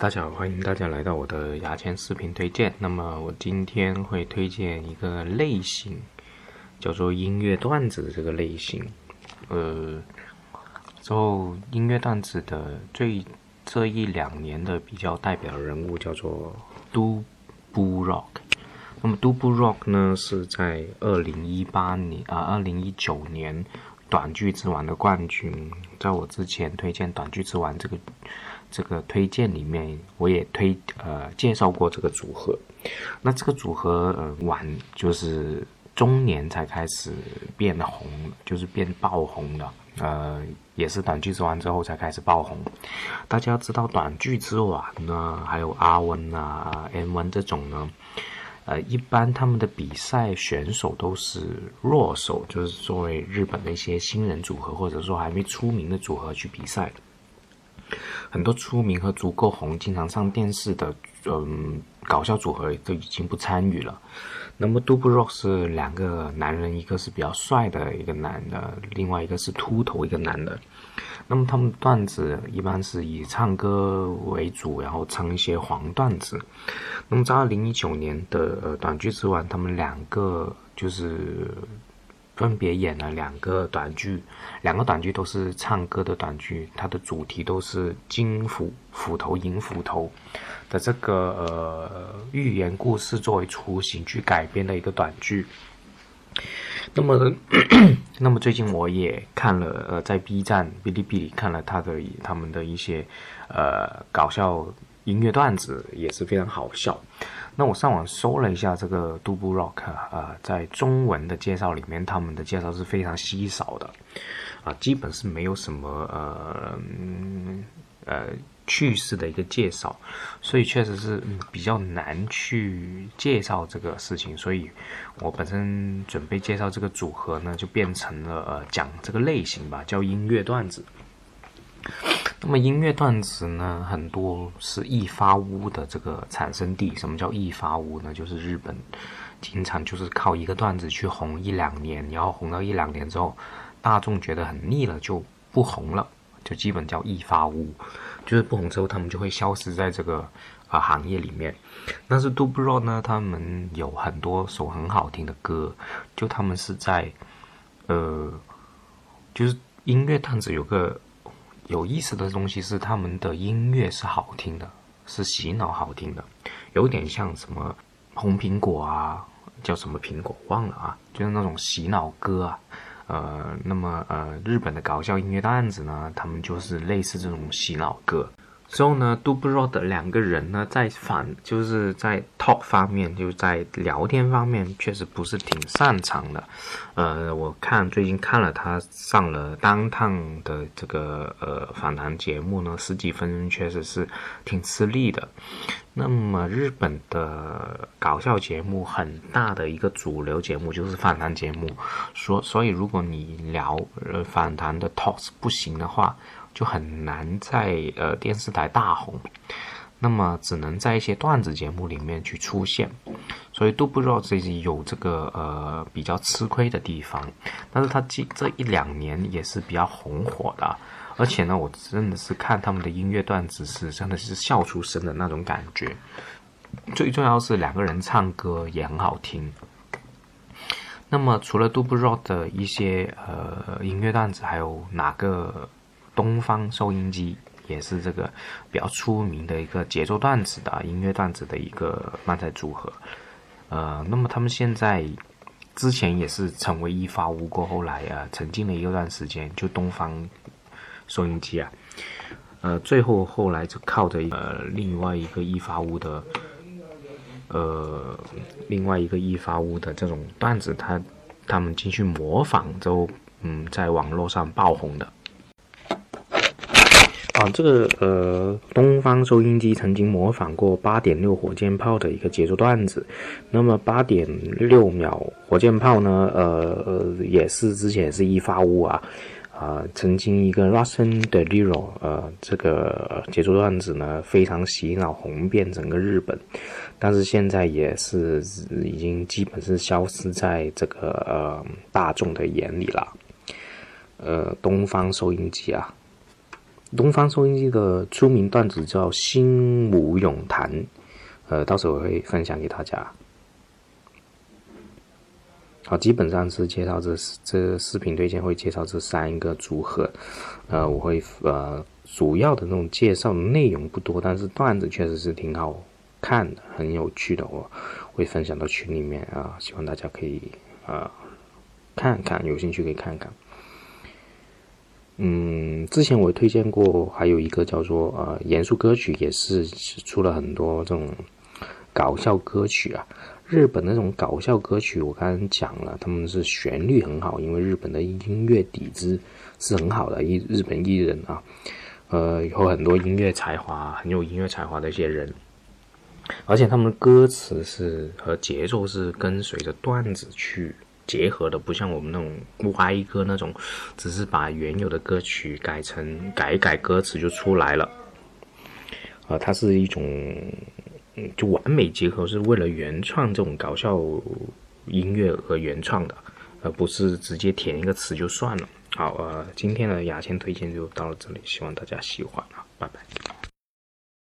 大家好，欢迎大家来到我的牙签视频推荐。那么我今天会推荐一个类型，叫做音乐段子的这个类型。呃，之后音乐段子的最这一两年的比较代表人物叫做 Do Bu Rock。那么 Do Bu Rock 呢是在二零一八年啊，二零一九年短剧之王的冠军。在我之前推荐短剧之王这个。这个推荐里面，我也推呃介绍过这个组合。那这个组合呃晚就是中年才开始变红，就是变爆红的。呃，也是短剧之王之后才开始爆红。大家知道短剧之王呢，还有阿温啊、M 温这种呢，呃，一般他们的比赛选手都是弱手，就是作为日本的一些新人组合，或者说还没出名的组合去比赛的。很多出名和足够红、经常上电视的，嗯，搞笑组合都已经不参与了。那么 d u b Rock 是两个男人，一个是比较帅的一个男的，另外一个是秃头一个男的。那么他们段子一般是以唱歌为主，然后唱一些黄段子。那么在二零一九年的短剧之王，他们两个就是。分别演了两个短剧，两个短剧都是唱歌的短剧，它的主题都是金斧斧头银斧头的这个呃寓言故事作为雏形去改编的一个短剧。那么，那么最近我也看了呃，在 B 站、哔哩哔哩看了他的他们的一些呃搞笑音乐段子，也是非常好笑。那我上网搜了一下这个杜布 rock 啊，在中文的介绍里面，他们的介绍是非常稀少的，啊，基本是没有什么呃呃趣事的一个介绍，所以确实是比较难去介绍这个事情，所以我本身准备介绍这个组合呢，就变成了呃讲这个类型吧，叫音乐段子。那么音乐段子呢，很多是易发屋的这个产生地。什么叫易发屋呢？就是日本经常就是靠一个段子去红一两年，然后红到一两年之后，大众觉得很腻了，就不红了，就基本叫易发屋，就是不红之后，他们就会消失在这个啊行业里面。但是 d u b r o 呢，他们有很多首很好听的歌，就他们是在呃，就是音乐段子有个。有意思的东西是他们的音乐是好听的，是洗脑好听的，有点像什么红苹果啊，叫什么苹果忘了啊，就是那种洗脑歌啊，呃，那么呃，日本的搞笑音乐段子呢，他们就是类似这种洗脑歌。之后呢 d u b r o 的两个人呢，在反就是在 talk 方面，就在聊天方面，确实不是挺擅长的。呃，我看最近看了他上了当趟的这个呃访谈节目呢，十几分钟确实是挺吃力的。那么日本的搞笑节目很大的一个主流节目就是访谈节目，所所以如果你聊呃访谈的 talks 不行的话。就很难在呃电视台大红，那么只能在一些段子节目里面去出现，所以都不知道自己有这个呃比较吃亏的地方。但是他这这一两年也是比较红火的，而且呢，我真的是看他们的音乐段子是真的是笑出声的那种感觉。最重要是两个人唱歌也很好听。那么除了杜布若的一些呃音乐段子，还有哪个？东方收音机也是这个比较出名的一个节奏段子的音乐段子的一个漫才组合，呃，那么他们现在之前也是成为一发无过后来啊，沉浸了一段时间，就东方收音机啊，呃，最后后来就靠着呃另外一个一发屋的，呃，另外一个一发屋的这种段子，他他们进去模仿之后，嗯，在网络上爆红的。啊，这个呃，东方收音机曾经模仿过八点六火箭炮的一个节奏段子。那么八点六秒火箭炮呢，呃，也是之前是一发屋啊，啊，曾经一个 Russian d e l i r o 呃，这个节奏段子呢非常洗脑，红遍整个日本，但是现在也是已经基本是消失在这个呃大众的眼里了。呃，东方收音机啊。东方收音机的出名段子叫《心无咏谈》，呃，到时候我会分享给大家。好，基本上是介绍这这视频推荐会介绍这三个组合，呃，我会呃主要的那种介绍内容不多，但是段子确实是挺好看的，很有趣的，我会分享到群里面啊，希望大家可以啊看看，有兴趣可以看看。嗯，之前我推荐过，还有一个叫做呃严肃歌曲，也是出了很多这种搞笑歌曲啊。日本那种搞笑歌曲，我刚刚讲了，他们是旋律很好，因为日本的音乐底子是很好的，一日本艺人啊，呃，有很多音乐才华，很有音乐才华的一些人，而且他们的歌词是和节奏是跟随着段子去结合的，不像我们那种歪歌那种，只是把原有的歌曲改成改一改歌词就出来了，呃，它是一种。就完美结合，是为了原创这种搞笑音乐和原创的，而不是直接填一个词就算了。好，呃，今天的牙签推荐就到了这里，希望大家喜欢啊，拜拜。